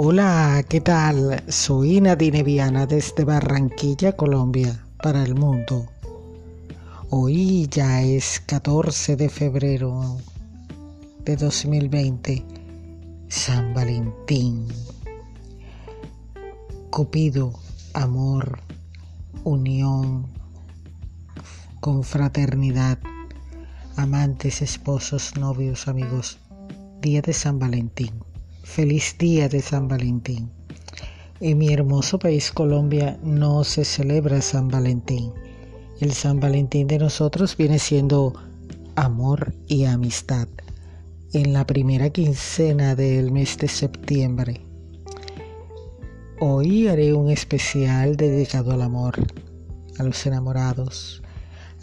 Hola, ¿qué tal? Soy Nadine Viana desde Barranquilla, Colombia, para el mundo. Hoy ya es 14 de febrero de 2020, San Valentín. Cupido, amor, unión, confraternidad, amantes, esposos, novios, amigos. Día de San Valentín. Feliz día de San Valentín. En mi hermoso país Colombia no se celebra San Valentín. El San Valentín de nosotros viene siendo amor y amistad en la primera quincena del mes de septiembre. Hoy haré un especial dedicado al amor, a los enamorados,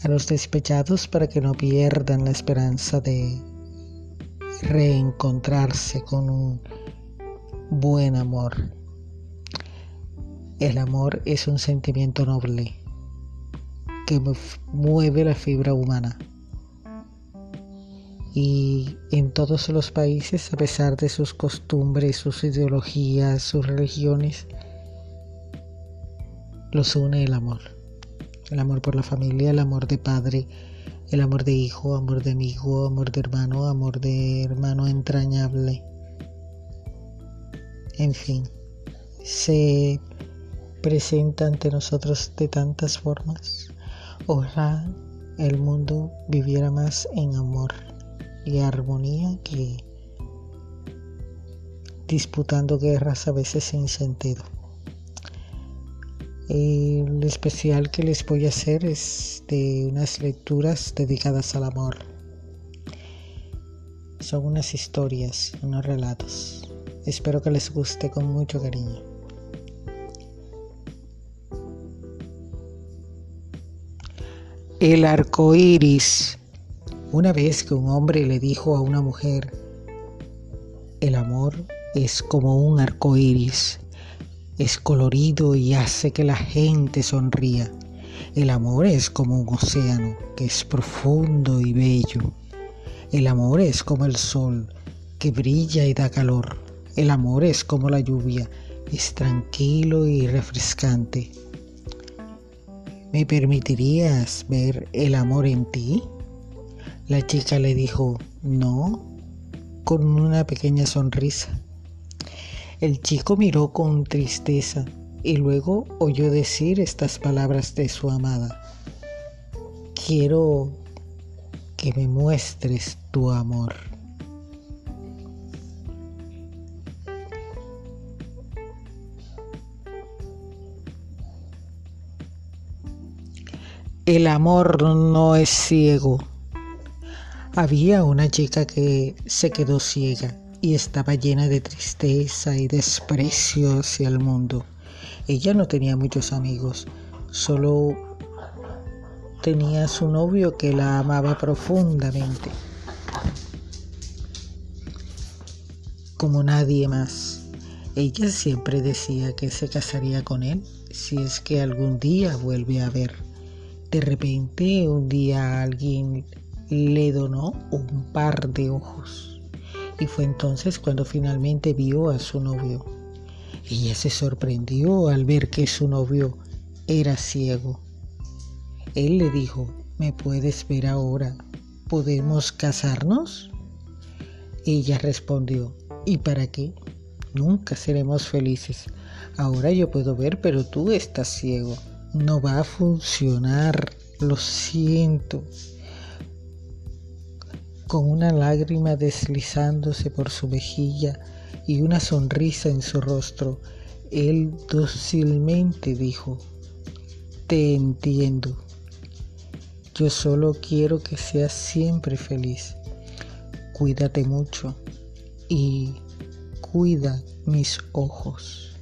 a los despechados para que no pierdan la esperanza de reencontrarse con un buen amor. El amor es un sentimiento noble que mueve la fibra humana. Y en todos los países, a pesar de sus costumbres, sus ideologías, sus religiones, los une el amor. El amor por la familia, el amor de padre, el amor de hijo, amor de amigo, amor de hermano, amor de hermano entrañable. En fin, se presenta ante nosotros de tantas formas. Ojalá el mundo viviera más en amor y armonía que disputando guerras a veces sin sentido. El especial que les voy a hacer es de unas lecturas dedicadas al amor. Son unas historias, unos relatos. Espero que les guste con mucho cariño. El arco iris. Una vez que un hombre le dijo a una mujer: El amor es como un arco iris es colorido y hace que la gente sonría. El amor es como un océano que es profundo y bello. El amor es como el sol que brilla y da calor. El amor es como la lluvia, es tranquilo y refrescante. ¿Me permitirías ver el amor en ti? La chica le dijo, no, con una pequeña sonrisa. El chico miró con tristeza y luego oyó decir estas palabras de su amada. Quiero que me muestres tu amor. El amor no es ciego. Había una chica que se quedó ciega y estaba llena de tristeza y desprecio hacia el mundo. Ella no tenía muchos amigos, solo tenía su novio que la amaba profundamente, como nadie más. Ella siempre decía que se casaría con él si es que algún día vuelve a ver. De repente un día alguien le donó un par de ojos y fue entonces cuando finalmente vio a su novio. Ella se sorprendió al ver que su novio era ciego. Él le dijo, ¿me puedes ver ahora? ¿Podemos casarnos? Ella respondió, ¿y para qué? Nunca seremos felices. Ahora yo puedo ver, pero tú estás ciego. No va a funcionar. Lo siento con una lágrima deslizándose por su mejilla y una sonrisa en su rostro, él dócilmente dijo, Te entiendo. Yo solo quiero que seas siempre feliz. Cuídate mucho y cuida mis ojos.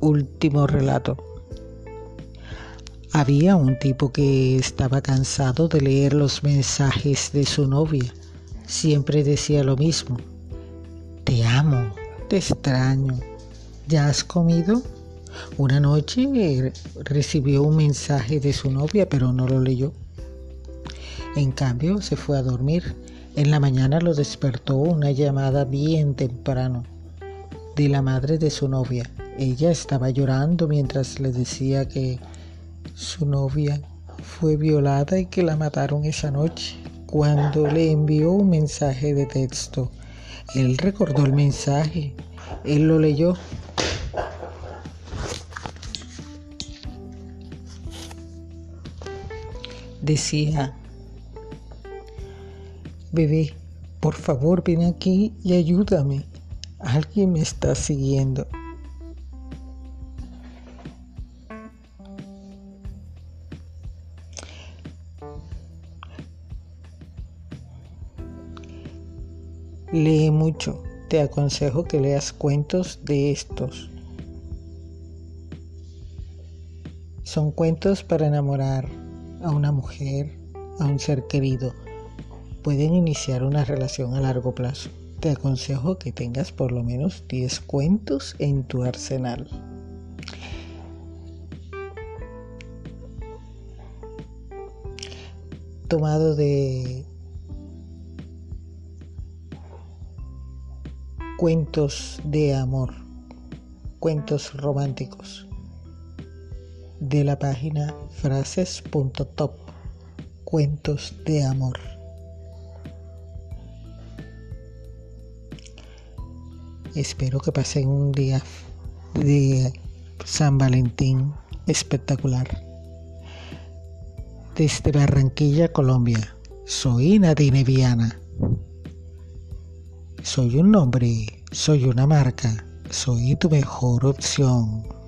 Último relato. Había un tipo que estaba cansado de leer los mensajes de su novia. Siempre decía lo mismo. Te amo, te extraño. ¿Ya has comido? Una noche recibió un mensaje de su novia, pero no lo leyó. En cambio, se fue a dormir. En la mañana lo despertó una llamada bien temprano de la madre de su novia. Ella estaba llorando mientras le decía que su novia fue violada y que la mataron esa noche. Cuando le envió un mensaje de texto, él recordó el mensaje, él lo leyó. Decía, bebé, por favor ven aquí y ayúdame. Alguien me está siguiendo. Lee mucho. Te aconsejo que leas cuentos de estos. Son cuentos para enamorar a una mujer, a un ser querido. Pueden iniciar una relación a largo plazo. Te aconsejo que tengas por lo menos 10 cuentos en tu arsenal. Tomado de cuentos de amor, cuentos románticos de la página frases.top, cuentos de amor. Espero que pasen un día de San Valentín espectacular. Desde Barranquilla, Colombia, soy Nadine Viana. Soy un nombre, soy una marca, soy tu mejor opción.